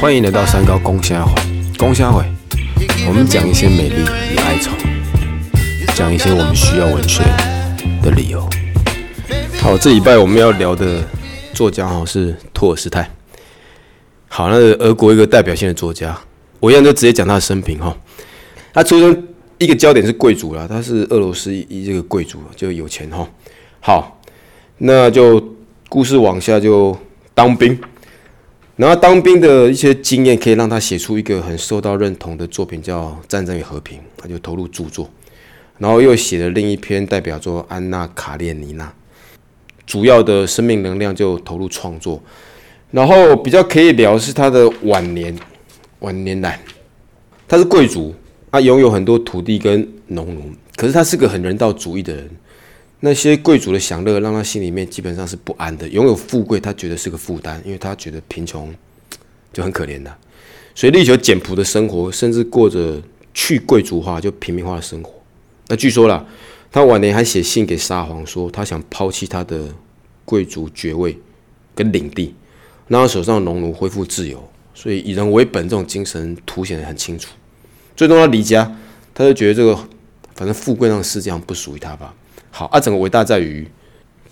欢迎来到三高公虾会，公虾会，我们讲一些美丽与哀愁，讲一些我们需要文学的理由。好，这礼拜我们要聊的作家哈是托尔斯泰。好，那俄国一个代表性的作家，我一样就直接讲他的生平哈。他出生一个焦点是贵族啦，他是俄罗斯一这个贵族，就有钱哈。好，那就故事往下就当兵，然后当兵的一些经验可以让他写出一个很受到认同的作品，叫《战争与和平》，他就投入著作，然后又写了另一篇代表作《安娜·卡列尼娜》，主要的生命能量就投入创作，然后比较可以聊是他的晚年，晚年来，他是贵族，他拥有很多土地跟农奴，可是他是个很人道主义的人。那些贵族的享乐让他心里面基本上是不安的。拥有富贵，他觉得是个负担，因为他觉得贫穷就很可怜的，所以力求简朴的生活，甚至过着去贵族化就平民化的生活。那据说了，他晚年还写信给沙皇，说他想抛弃他的贵族爵位跟领地，让他手上的农奴恢复自由。所以以人为本这种精神凸显得很清楚。最终他离家，他就觉得这个反正富贵那个世界上不属于他吧。好，啊，整个伟大在于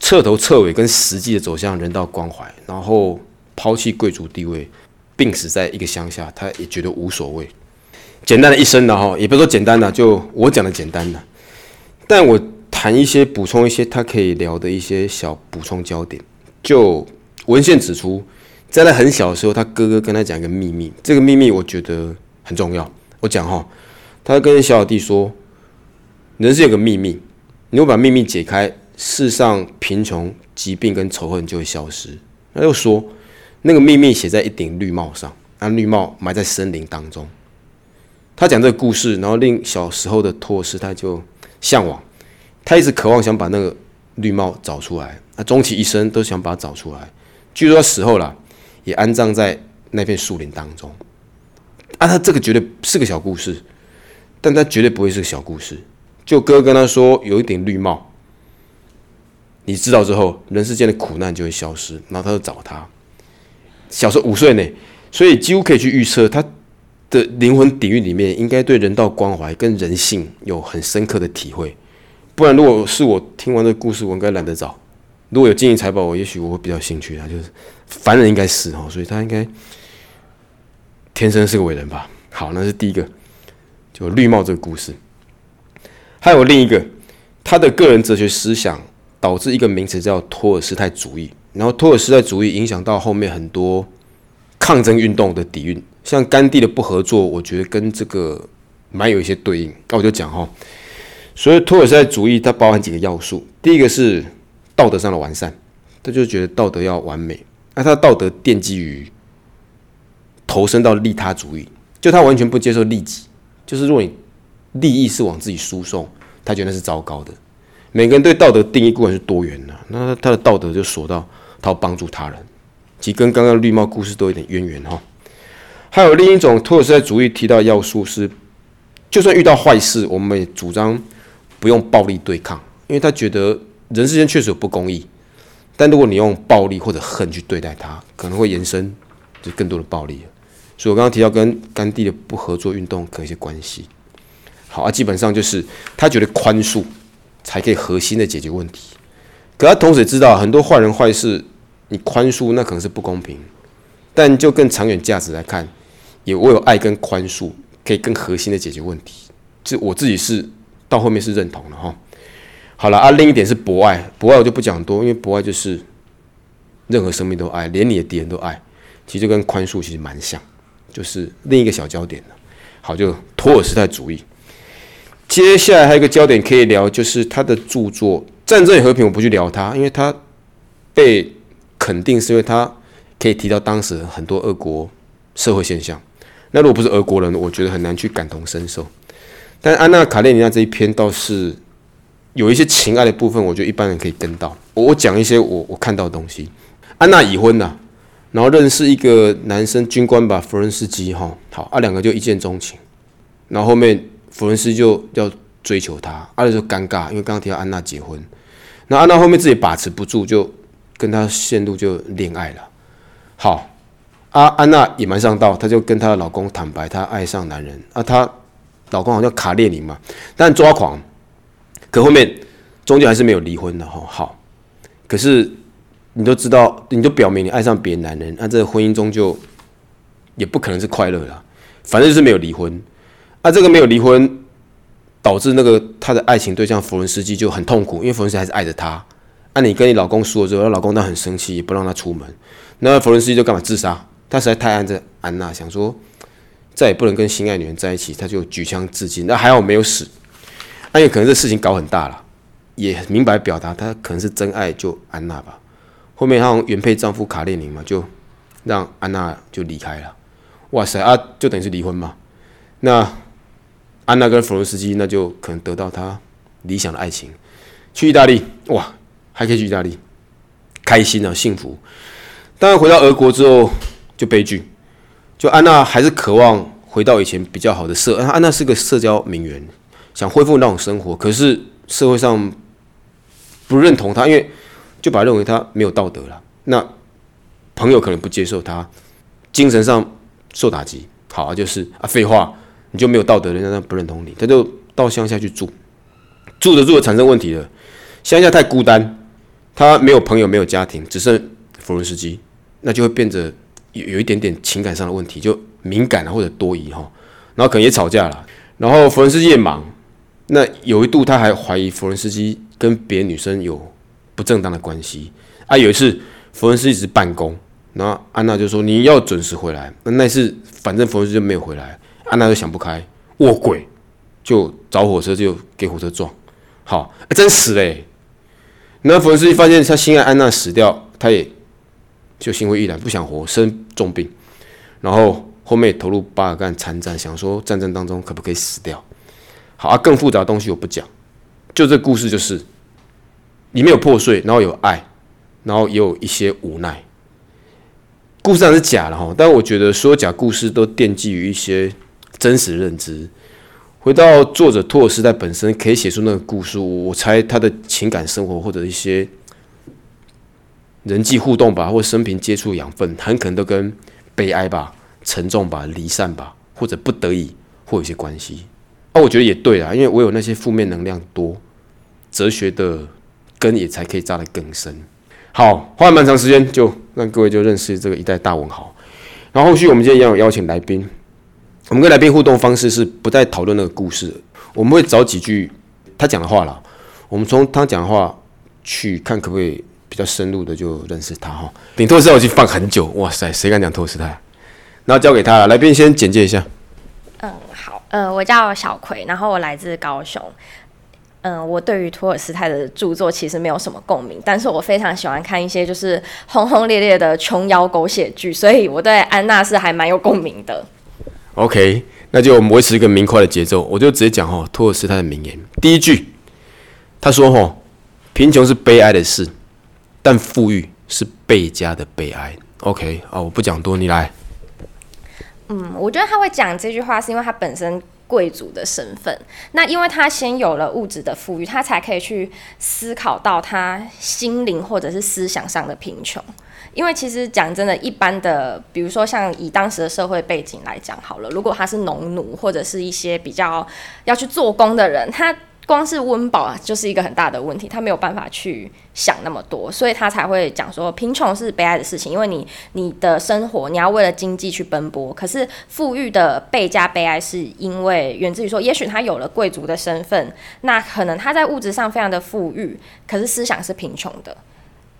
彻头彻尾跟实际的走向人道关怀，然后抛弃贵族地位，病死在一个乡下，他也觉得无所谓。简单的一生的哈，也不是说简单的，就我讲的简单的，但我谈一些补充一些他可以聊的一些小补充焦点。就文献指出，在他很小的时候，他哥哥跟他讲一个秘密，这个秘密我觉得很重要。我讲哈，他跟小小弟说，人是有个秘密。你会把秘密解开，世上贫穷、疾病跟仇恨就会消失。他又说，那个秘密写在一顶绿帽上，那绿帽埋在森林当中。他讲这个故事，然后令小时候的托斯泰就向往，他一直渴望想把那个绿帽找出来。他终其一生都想把它找出来。据说死后了，也安葬在那片树林当中。啊，他这个绝对是个小故事，但他绝对不会是个小故事。就哥跟他说有一顶绿帽，你知道之后，人世间的苦难就会消失。然后他就找他，小时候五岁呢，所以几乎可以去预测他的灵魂底蕴里面应该对人道关怀跟人性有很深刻的体会。不然，如果是我听完这个故事，我应该懒得找。如果有金银财宝，我也许我会比较兴趣。他就是凡人应该是哦，所以他应该天生是个伟人吧。好，那是第一个，就绿帽这个故事。还有另一个，他的个人哲学思想导致一个名词叫托尔斯泰主义，然后托尔斯泰主义影响到后面很多抗争运动的底蕴，像甘地的不合作，我觉得跟这个蛮有一些对应。那我就讲哈，所以托尔斯泰主义它包含几个要素，第一个是道德上的完善，他就觉得道德要完美，那他的道德奠基于投身到利他主义，就他完全不接受利己，就是如果你利益是往自己输送。他觉得那是糟糕的。每个人对道德定义固然是多元的，那他的道德就锁到他要帮助他人，其实跟刚刚绿帽故事都有点渊源哈。还有另一种托尔斯泰主义提到要素是，就算遇到坏事，我们也主张不用暴力对抗，因为他觉得人世间确实有不公义，但如果你用暴力或者恨去对待他，可能会延伸就更多的暴力。所以我刚刚提到跟甘地的不合作运动可能一些关系。好啊，基本上就是他觉得宽恕才可以核心的解决问题，可他同时知道很多坏人坏事，你宽恕那可能是不公平，但就更长远价值来看，也唯有爱跟宽恕可以更核心的解决问题。这我自己是到后面是认同的哈。好了啊，另一点是博爱，博爱我就不讲多，因为博爱就是任何生命都爱，连你的敌人都爱，其实就跟宽恕其实蛮像，就是另一个小焦点好，就托尔斯泰主义。接下来还有一个焦点可以聊，就是他的著作《战争与和平》。我不去聊他，因为他被肯定是因为他可以提到当时很多俄国社会现象。那如果不是俄国人，我觉得很难去感同身受。但安娜·卡列尼娜这一篇倒是有一些情爱的部分，我觉得一般人可以跟到。我讲一些我我看到的东西。安娜已婚呐，然后认识一个男生军官吧，弗伦斯基哈，好啊，两个就一见钟情，然后后面。弗伦斯就要追求她，阿就尴尬，因为刚刚提到安娜结婚，那安娜后面自己把持不住，就跟他陷入就恋爱了。好，啊，安娜野蛮上道，她就跟她的老公坦白，她爱上男人啊，她老公好像卡列宁嘛，但抓狂，可后面终究还是没有离婚的哈。好，可是你都知道，你都表明你爱上别的男人，那这个婚姻中就也不可能是快乐的，反正就是没有离婚。啊，这个没有离婚，导致那个他的爱情对象弗伦斯基就很痛苦，因为弗伦斯基还是爱着他。啊，你跟你老公说了之后，老公当然很生气，也不让他出门。那弗伦斯基就干嘛自杀？他实在太爱着安娜，想说再也不能跟心爱女人在一起，他就举枪自尽。那还好没有死。那也可能这事情搞很大了，也明白表达他可能是真爱就安娜吧。后面他原配丈夫卡列宁嘛，就让安娜就离开了。哇塞啊，就等于是离婚嘛。那。安娜跟弗洛斯基，那就可能得到他理想的爱情，去意大利哇，还可以去意大利，开心啊，幸福。当然回到俄国之后就悲剧，就安娜还是渴望回到以前比较好的社，安娜是个社交名媛，想恢复那种生活，可是社会上不认同她，因为就把认为她没有道德了。那朋友可能不接受她，精神上受打击。好啊，就是啊，废话。你就没有道德，人家不认同你，他就到乡下去住，住着住着产生问题了。乡下太孤单，他没有朋友，没有家庭，只剩弗伦斯基，那就会变得有有一点点情感上的问题，就敏感啊或者多疑哈，然后可能也吵架了。然后弗伦斯基也忙，那有一度他还怀疑弗伦斯基跟别的女生有不正当的关系啊。有一次弗伦斯基一直办公，然后安娜就说你要准时回来，那那次反正弗伦斯基就没有回来。安娜就想不开，卧轨，就找火车就给火车撞，好，真死嘞！那弗伦斯发现他心爱安娜死掉，他也就心灰意冷，不想活，生重病，然后后面投入巴尔干参战，想说战争当中可不可以死掉？好啊，更复杂的东西我不讲，就这故事就是里面有破碎，然后有爱，然后也有一些无奈。故事上是假的哈，但我觉得所有假故事都奠基于一些。真实认知，回到作者托尔斯泰本身可以写出那个故事，我猜他的情感生活或者一些人际互动吧，或生平接触养分，很可能都跟悲哀吧、沉重吧、离散吧，或者不得已或有些关系。啊，我觉得也对啊，因为我有那些负面能量多，哲学的根也才可以扎得更深。好，花了蛮长时间，就让各位就认识这个一代大文豪。然后后续我们今天一样有邀请来宾。我们跟来宾互动方式是不再讨论那个故事，我们会找几句他讲的话了，我们从他讲的话去看可不可以比较深入的就认识他哈。顶托斯泰我已经放很久，哇塞，谁敢讲托斯泰？然后交给他了，来宾先简介一下。嗯，好，呃，我叫小葵，然后我来自高雄。嗯，我对于托尔斯泰的著作其实没有什么共鸣，但是我非常喜欢看一些就是轰轰烈烈的琼瑶狗血剧，所以我对安娜是还蛮有共鸣的。OK，那就我们维持一个明快的节奏，我就直接讲哈托尔斯泰的名言。第一句，他说：“哈，贫穷是悲哀的事，但富裕是倍加的悲哀。”OK，啊，我不讲多，你来。嗯，我觉得他会讲这句话，是因为他本身贵族的身份。那因为他先有了物质的富裕，他才可以去思考到他心灵或者是思想上的贫穷。因为其实讲真的，一般的，比如说像以当时的社会背景来讲好了，如果他是农奴或者是一些比较要去做工的人，他光是温饱就是一个很大的问题，他没有办法去想那么多，所以他才会讲说贫穷是悲哀的事情，因为你你的生活你要为了经济去奔波，可是富裕的倍加悲哀是因为源自于说，也许他有了贵族的身份，那可能他在物质上非常的富裕，可是思想是贫穷的。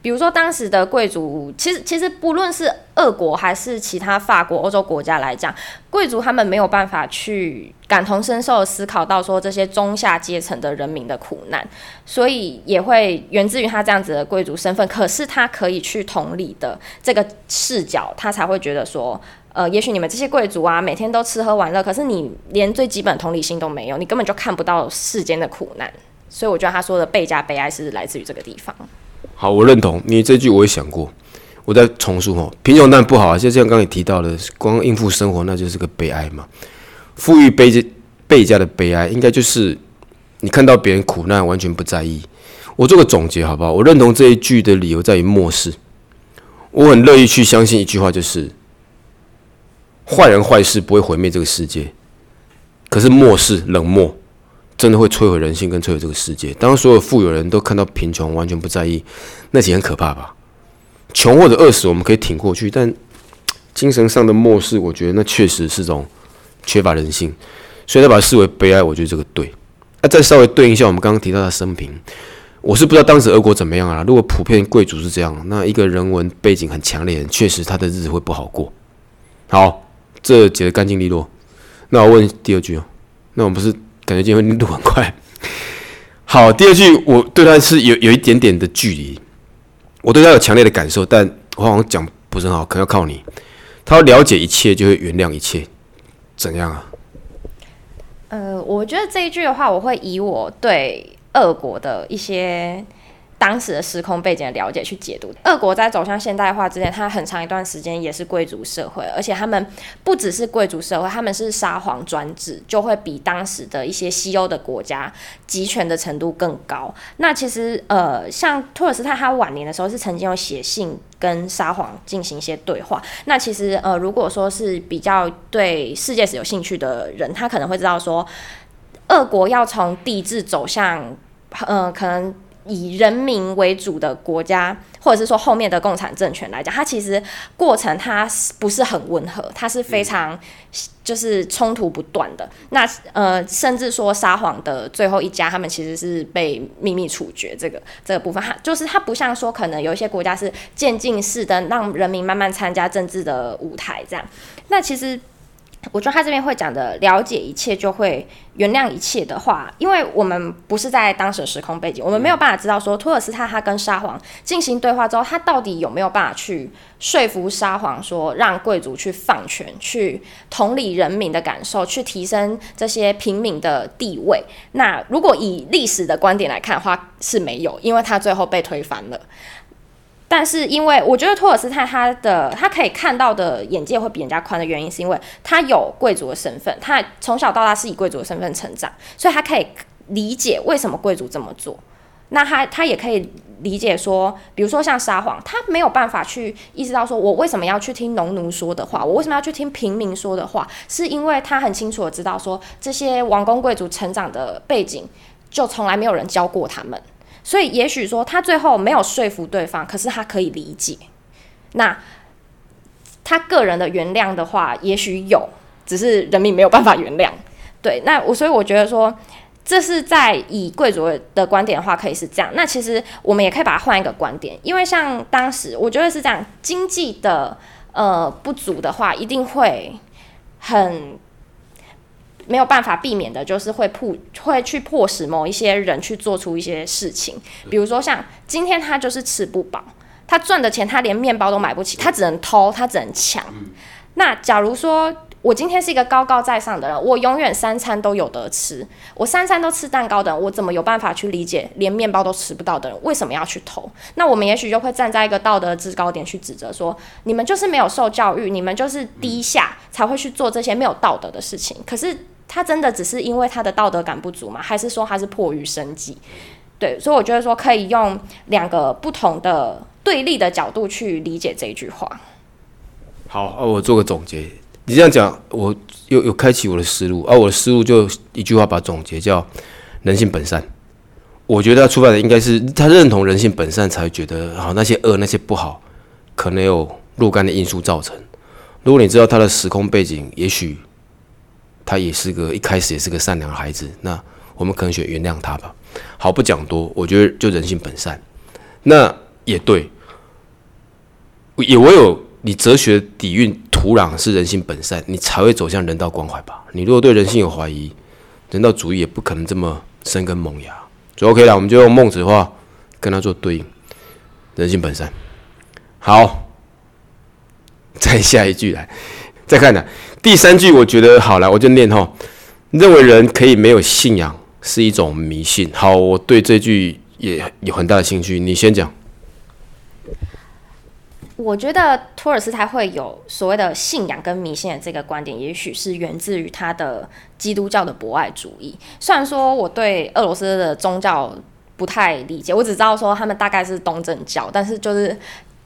比如说，当时的贵族，其实其实不论是俄国还是其他法国、欧洲国家来讲，贵族他们没有办法去感同身受思考到说这些中下阶层的人民的苦难，所以也会源自于他这样子的贵族身份。可是他可以去同理的这个视角，他才会觉得说，呃，也许你们这些贵族啊，每天都吃喝玩乐，可是你连最基本同理心都没有，你根本就看不到世间的苦难。所以我觉得他说的倍加悲哀是来自于这个地方。好，我认同你这句，我也想过。我在重述哈，贫穷但不好啊，就像刚才提到的，光应付生活那就是个悲哀嘛。富裕背着倍加的悲哀，应该就是你看到别人苦难完全不在意。我做个总结好不好？我认同这一句的理由在于漠视。我很乐意去相信一句话，就是坏人坏事不会毁灭这个世界，可是漠视、冷漠，真的会摧毁人性跟摧毁这个世界。当所有富有人都看到贫穷，完全不在意，那其实很可怕吧？穷或者饿死，我们可以挺过去，但精神上的漠视，我觉得那确实是种缺乏人性，所以他把它视为悲哀。我觉得这个对。那再稍微对应一下我们刚刚提到的生平。我是不知道当时俄国怎么样啊？如果普遍贵族是这样，那一个人文背景很强烈，确实他的日子会不好过。好，这解得干净利落。那我问第二句哦，那我们不是感觉今天录很快？好，第二句我对他是有有一点点的距离，我对他有强烈的感受，但我好像讲不是很好，可能要靠你。他要了解一切，就会原谅一切，怎样啊？呃，我觉得这一句的话，我会以我对。俄国的一些当时的时空背景的了解去解读，俄国在走向现代化之前，它很长一段时间也是贵族社会，而且他们不只是贵族社会，他们是沙皇专制，就会比当时的一些西欧的国家集权的程度更高。那其实呃，像托尔斯泰他晚年的时候是曾经有写信跟沙皇进行一些对话。那其实呃，如果说是比较对世界史有兴趣的人，他可能会知道说，俄国要从帝制走向呃，可能以人民为主的国家，或者是说后面的共产政权来讲，它其实过程它不是很温和，它是非常就是冲突不断的。那呃，甚至说沙皇的最后一家，他们其实是被秘密处决。这个这个部分，它就是它不像说可能有一些国家是渐进式的，让人民慢慢参加政治的舞台这样。那其实。我觉得他这边会讲的了解一切就会原谅一切的话，因为我们不是在当时的时空背景，我们没有办法知道说托尔斯泰他跟沙皇进行对话之后，他到底有没有办法去说服沙皇说让贵族去放权，去同理人民的感受，去提升这些平民的地位。那如果以历史的观点来看的话，是没有，因为他最后被推翻了。但是，因为我觉得托尔斯泰他的他可以看到的眼界会比人家宽的原因，是因为他有贵族的身份，他从小到大是以贵族的身份成长，所以他可以理解为什么贵族这么做。那他他也可以理解说，比如说像沙皇，他没有办法去意识到说，我为什么要去听农奴说的话，我为什么要去听平民说的话，是因为他很清楚的知道说，这些王公贵族成长的背景，就从来没有人教过他们。所以，也许说他最后没有说服对方，可是他可以理解。那他个人的原谅的话，也许有，只是人民没有办法原谅。对，那我所以我觉得说，这是在以贵族的观点的话，可以是这样。那其实我们也可以把它换一个观点，因为像当时，我觉得是这样，经济的呃不足的话，一定会很。没有办法避免的，就是会迫会去迫使某一些人去做出一些事情，比如说像今天他就是吃不饱，他赚的钱他连面包都买不起，他只能偷，他只能抢。那假如说我今天是一个高高在上的人，我永远三餐都有得吃，我三餐都吃蛋糕的人，我怎么有办法去理解连面包都吃不到的人为什么要去偷？那我们也许就会站在一个道德制高点去指责说，你们就是没有受教育，你们就是低下才会去做这些没有道德的事情。可是。他真的只是因为他的道德感不足吗？还是说他是迫于生计？对，所以我觉得说可以用两个不同的对立的角度去理解这一句话。好，我做个总结。你这样讲，我又又开启我的思路。而我的思路就一句话把总结叫“人性本善”。我觉得他出发的应该是他认同人性本善，才觉得好那些恶那些不好，可能有若干的因素造成。如果你知道他的时空背景，也许。他也是个一开始也是个善良的孩子，那我们可能选原谅他吧。好，不讲多，我觉得就人性本善，那也对，也唯有你哲学底蕴土壤是人性本善，你才会走向人道关怀吧。你如果对人性有怀疑，人道主义也不可能这么生根萌芽。就 OK 了，我们就用孟子的话跟他做对应，人性本善。好，再下一句来，再看呢。第三句我觉得好了，我就念哈。认为人可以没有信仰是一种迷信。好，我对这句也有很大的兴趣。你先讲。我觉得托尔斯泰会有所谓的信仰跟迷信的这个观点，也许是源自于他的基督教的博爱主义。虽然说我对俄罗斯的宗教不太理解，我只知道说他们大概是东正教，但是就是。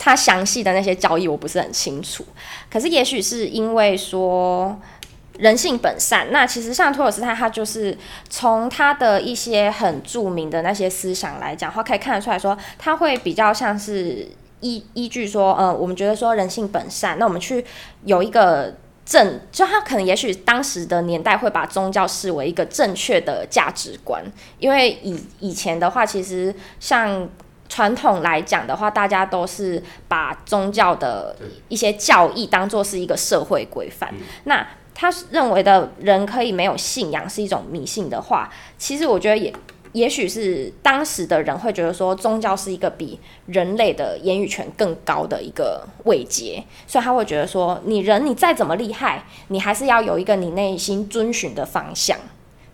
他详细的那些交易我不是很清楚。可是也许是因为说人性本善，那其实像托尔斯泰，他就是从他的一些很著名的那些思想来讲，话可以看得出来说，他会比较像是依依据说，呃，我们觉得说人性本善，那我们去有一个。正就他可能也许当时的年代会把宗教视为一个正确的价值观，因为以以前的话，其实像传统来讲的话，大家都是把宗教的一些教义当做是一个社会规范。那他认为的人可以没有信仰是一种迷信的话，其实我觉得也。也许是当时的人会觉得说，宗教是一个比人类的言语权更高的一个位阶，所以他会觉得说，你人你再怎么厉害，你还是要有一个你内心遵循的方向。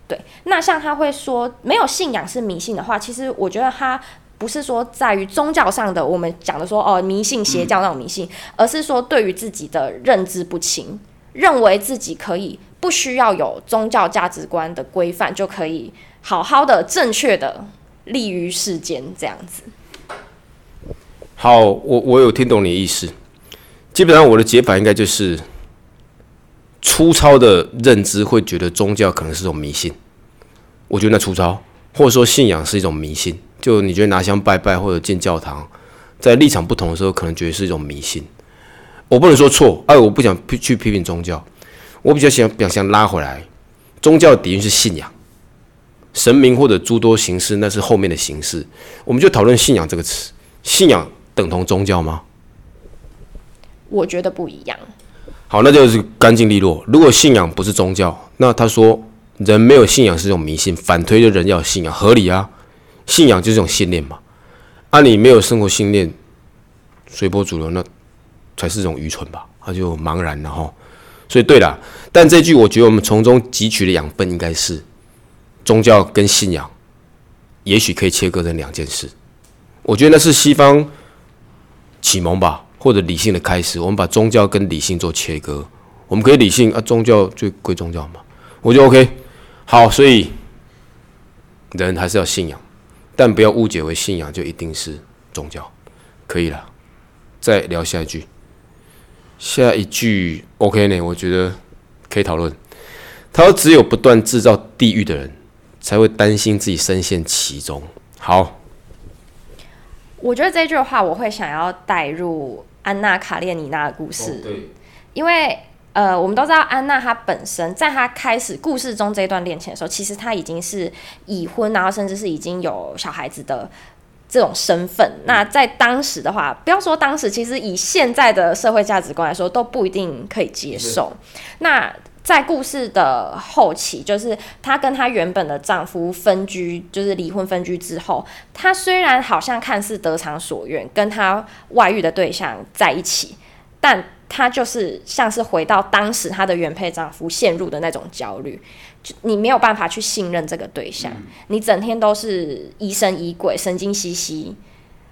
对，那像他会说，没有信仰是迷信的话，其实我觉得他不是说在于宗教上的我们讲的说哦迷信邪教那种迷信，而是说对于自己的认知不清，认为自己可以不需要有宗教价值观的规范就可以。好好的、正确的立于世间，这样子。好，我我有听懂你的意思。基本上我的解法应该就是，粗糙的认知会觉得宗教可能是种迷信。我觉得那粗糙，或者说信仰是一种迷信。就你觉得拿香拜拜或者进教堂，在立场不同的时候，可能觉得是一种迷信。我不能说错，哎，我不想去批评宗教。我比较想想想拉回来，宗教底蕴是信仰。神明或者诸多形式，那是后面的形式。我们就讨论信仰这个词，信仰等同宗教吗？我觉得不一样。好，那就是干净利落。如果信仰不是宗教，那他说人没有信仰是一种迷信，反推的人要信仰，合理啊。信仰就是一种信念嘛。啊，你没有生活信念，随波逐流，那才是一种愚蠢吧？他就茫然了哈。所以对了，但这句我觉得我们从中汲取的养分应该是。宗教跟信仰，也许可以切割成两件事。我觉得那是西方启蒙吧，或者理性的开始。我们把宗教跟理性做切割，我们可以理性啊，宗教就归宗教嘛，我就 OK。好，所以人还是要信仰，但不要误解为信仰就一定是宗教。可以了，再聊下一句。下一句 OK 呢？我觉得可以讨论。他说：“只有不断制造地狱的人。”才会担心自己深陷其中。好，我觉得这句话我会想要带入安娜卡列尼娜的故事。对，因为呃，我们都知道安娜她本身在她开始故事中这段恋情的时候，其实她已经是已婚，然后甚至是已经有小孩子的这种身份。那在当时的话，不要说当时，其实以现在的社会价值观来说，都不一定可以接受。那在故事的后期，就是她跟她原本的丈夫分居，就是离婚分居之后，她虽然好像看似得偿所愿，跟她外遇的对象在一起，但她就是像是回到当时她的原配丈夫陷入的那种焦虑，就你没有办法去信任这个对象，你整天都是疑神疑鬼、神经兮兮，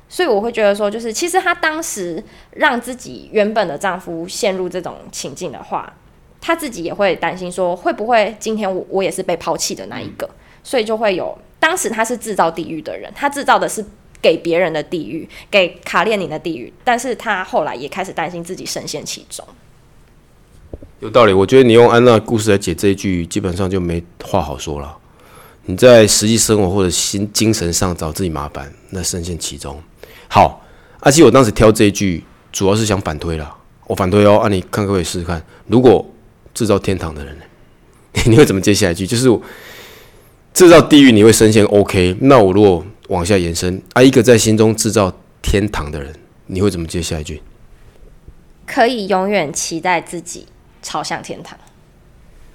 所以我会觉得说，就是其实她当时让自己原本的丈夫陷入这种情境的话。他自己也会担心，说会不会今天我我也是被抛弃的那一个，所以就会有当时他是制造地狱的人，他制造的是给别人的地狱，给卡列宁的地狱，但是他后来也开始担心自己深陷其中。有道理，我觉得你用安娜故事来解这一句，基本上就没话好说了。你在实际生活或者心精神上找自己麻烦，那深陷其中。好，而且我当时挑这一句，主要是想反推了，我反推哦，啊，你看可不可以试试看，如果。制造天堂的人，你会怎么接下一句？就是制造地狱，你会深陷 OK？那我如果往下延伸，啊，一个在心中制造天堂的人，你会怎么接下一句？可以永远期待自己朝向天堂。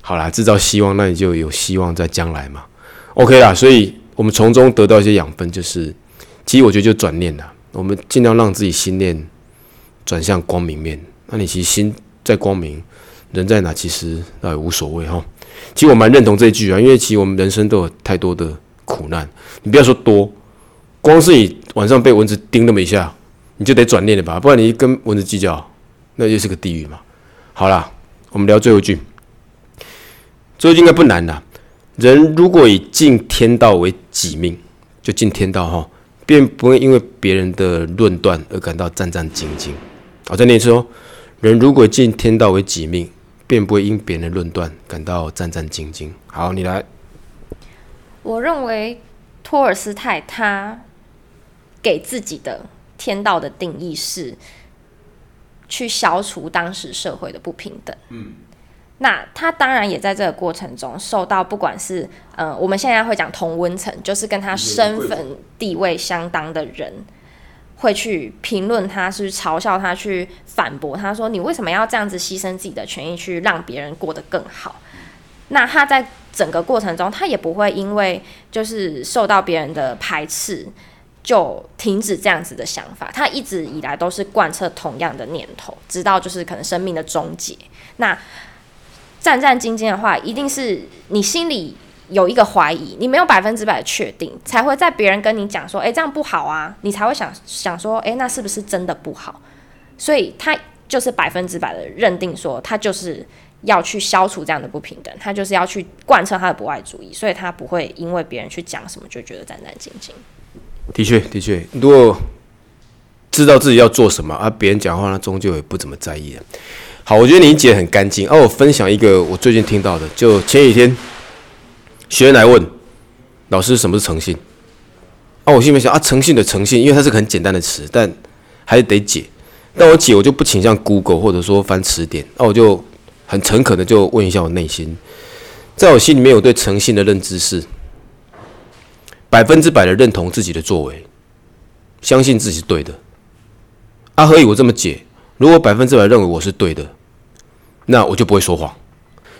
好啦，制造希望，那你就有希望在将来嘛。OK 啦，所以我们从中得到一些养分，就是其实我觉得就转念啦，我们尽量让自己心念转向光明面。那你其实心在光明。人在哪，其实倒也无所谓哈。其实我蛮认同这一句啊，因为其实我们人生都有太多的苦难。你不要说多，光是你晚上被蚊子叮那么一下，你就得转念了吧？不然你跟蚊子计较，那就是个地狱嘛。好啦，我们聊最后一句。最后一句应该不难的。人如果以尽天道为己命，就尽天道哈。便不会因为别人的论断而感到战战兢兢。好，再念一次哦。人如果敬天道为己命，便不会因别人的论断感到战战兢兢。好，你来。我认为托尔斯泰他给自己的天道的定义是去消除当时社会的不平等。嗯。那他当然也在这个过程中受到，不管是呃，我们现在会讲同温层，就是跟他身份地位相当的人，会去评论他，是嘲笑他，去反驳他说：“你为什么要这样子牺牲自己的权益，去让别人过得更好？”那他在整个过程中，他也不会因为就是受到别人的排斥，就停止这样子的想法。他一直以来都是贯彻同样的念头，直到就是可能生命的终结。那战战兢兢的话，一定是你心里有一个怀疑，你没有百分之百的确定，才会在别人跟你讲说，哎，这样不好啊，你才会想想说，哎，那是不是真的不好？所以他就是百分之百的认定说，他就是要去消除这样的不平等，他就是要去贯彻他的不爱主义，所以他不会因为别人去讲什么就觉得战战兢兢。的确，的确，如果知道自己要做什么，而别人讲话呢，终究也不怎么在意的。好，我觉得你解很干净。哦，我分享一个我最近听到的，就前几天学员来问老师什么是诚信。啊，我心里面想啊，诚信的诚信，因为它是个很简单的词，但还是得解。但我解我就不倾向 Google 或者说翻词典，那我就很诚恳的就问一下我内心，在我心里面，我对诚信的认知是百分之百的认同自己的作为，相信自己是对的。阿何以我这么解？如果百分之百认为我是对的。那我就不会说谎，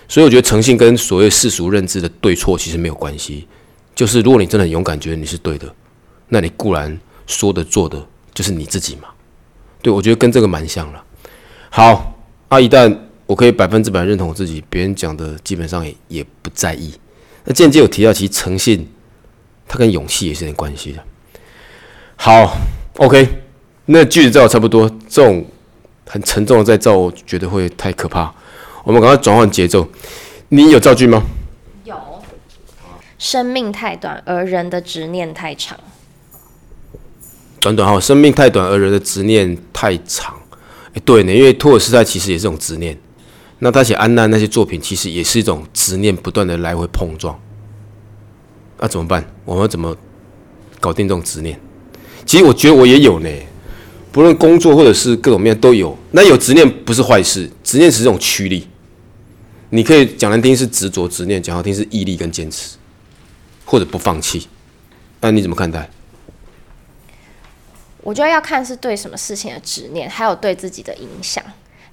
所以我觉得诚信跟所谓世俗认知的对错其实没有关系。就是如果你真的很勇敢，觉得你是对的，那你固然说的做的就是你自己嘛。对我觉得跟这个蛮像了。好，啊，一旦我可以百分之百认同我自己，别人讲的基本上也也不在意。那间接有提到，其实诚信它跟勇气也是有点关系的。好，OK，那句子造差不多，这种很沉重的再造，我觉得会太可怕。我们赶快转换节奏。你有造句吗？有。生命太短，而人的执念太长。短短哈，生命太短，而人的执念太长。哎，对呢，因为托尔斯泰其实也是种执念。那他写安娜那些作品，其实也是一种执念不断的来回碰撞。那怎么办？我们怎么搞定这种执念？其实我觉得我也有呢。不论工作或者是各种面都有。那有执念不是坏事，执念是这种驱力。你可以讲难听是执着执念，讲好听是毅力跟坚持，或者不放弃。那你怎么看待？我觉得要看是对什么事情的执念，还有对自己的影响。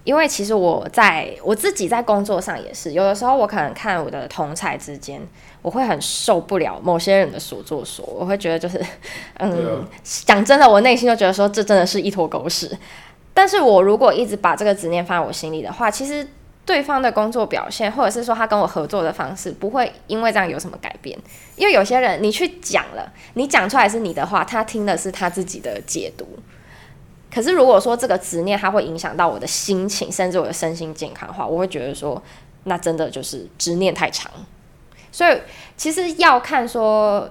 因为其实我在我自己在工作上也是，有的时候我可能看我的同才之间，我会很受不了某些人的所作所，我会觉得就是，嗯，讲真的，我内心就觉得说这真的是一坨狗屎。但是我如果一直把这个执念放在我心里的话，其实对方的工作表现，或者是说他跟我合作的方式，不会因为这样有什么改变。因为有些人你去讲了，你讲出来是你的话，他听的是他自己的解读。可是，如果说这个执念它会影响到我的心情，甚至我的身心健康的话，我会觉得说，那真的就是执念太长。所以，其实要看说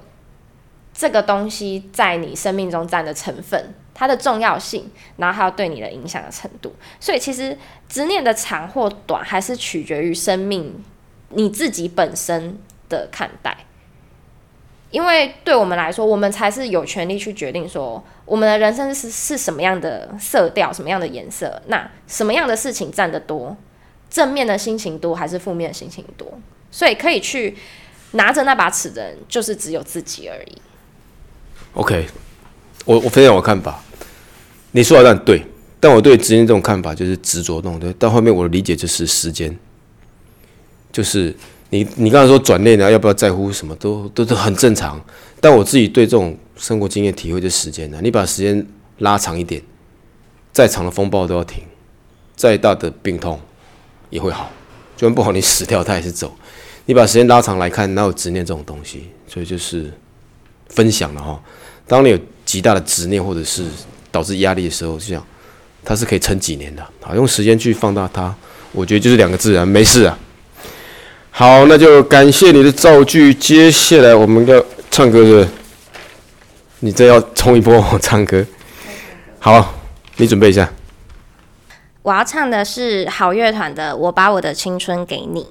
这个东西在你生命中占的成分，它的重要性，然后还有对你的影响的程度。所以，其实执念的长或短，还是取决于生命你自己本身的看待。因为对我们来说，我们才是有权利去决定说，我们的人生是是什么样的色调，什么样的颜色，那什么样的事情占得多，正面的心情多还是负面的心情多？所以可以去拿着那把尺的人，就是只有自己而已。OK，我我分享我看法，你说的很对，但我对执念这种看法就是执着那种对，到后面我的理解就是时间，就是。你你刚才说转念啊，要不要在乎什么都都是很正常。但我自己对这种生活经验体会的时间呢，你把时间拉长一点，再长的风暴都要停，再大的病痛也会好。就算不好，你死掉它也是走。你把时间拉长来看，哪有执念这种东西？所以就是分享了哈。当你有极大的执念或者是导致压力的时候，就像它是可以撑几年的。好，用时间去放大它，我觉得就是两个字啊，没事啊。好，那就感谢你的造句。接下来我们要唱歌的，你这要冲一波我唱歌？好，你准备一下。我要唱的是好乐团的《我把我的青春给你》。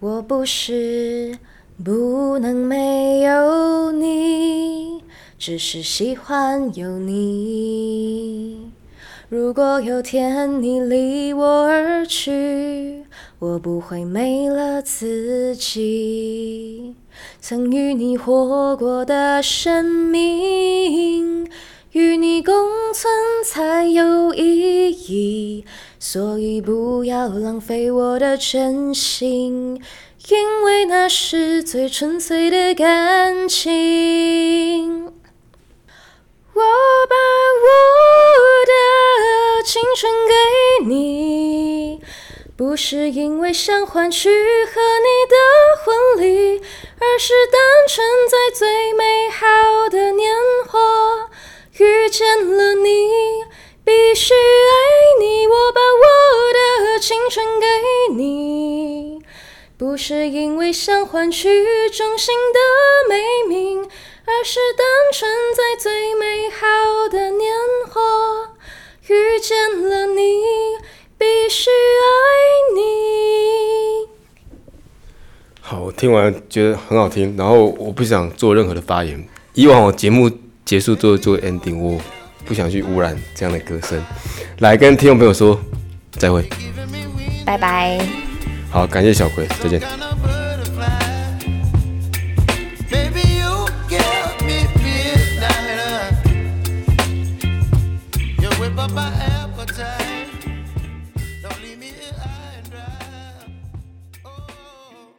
我不是不能没有你，只是喜欢有你。如果有天你离我而去，我不会没了自己。曾与你活过的生命，与你共存才有意义。所以不要浪费我的真心，因为那是最纯粹的感情。我把我的青春给你，不是因为想换取和你的婚礼，而是单纯在最美好的年华遇见了你。必须爱你，我把我的青春给你，不是因为想换取衷心的美名，而是单纯在最美好的年华遇见了你。必须爱你。好，我听完觉得很好听，然后我不想做任何的发言。以往我节目结束做做 ending，我。不想去污染这样的歌声，来跟听众朋友说再会，拜拜。好，感谢小葵，再见。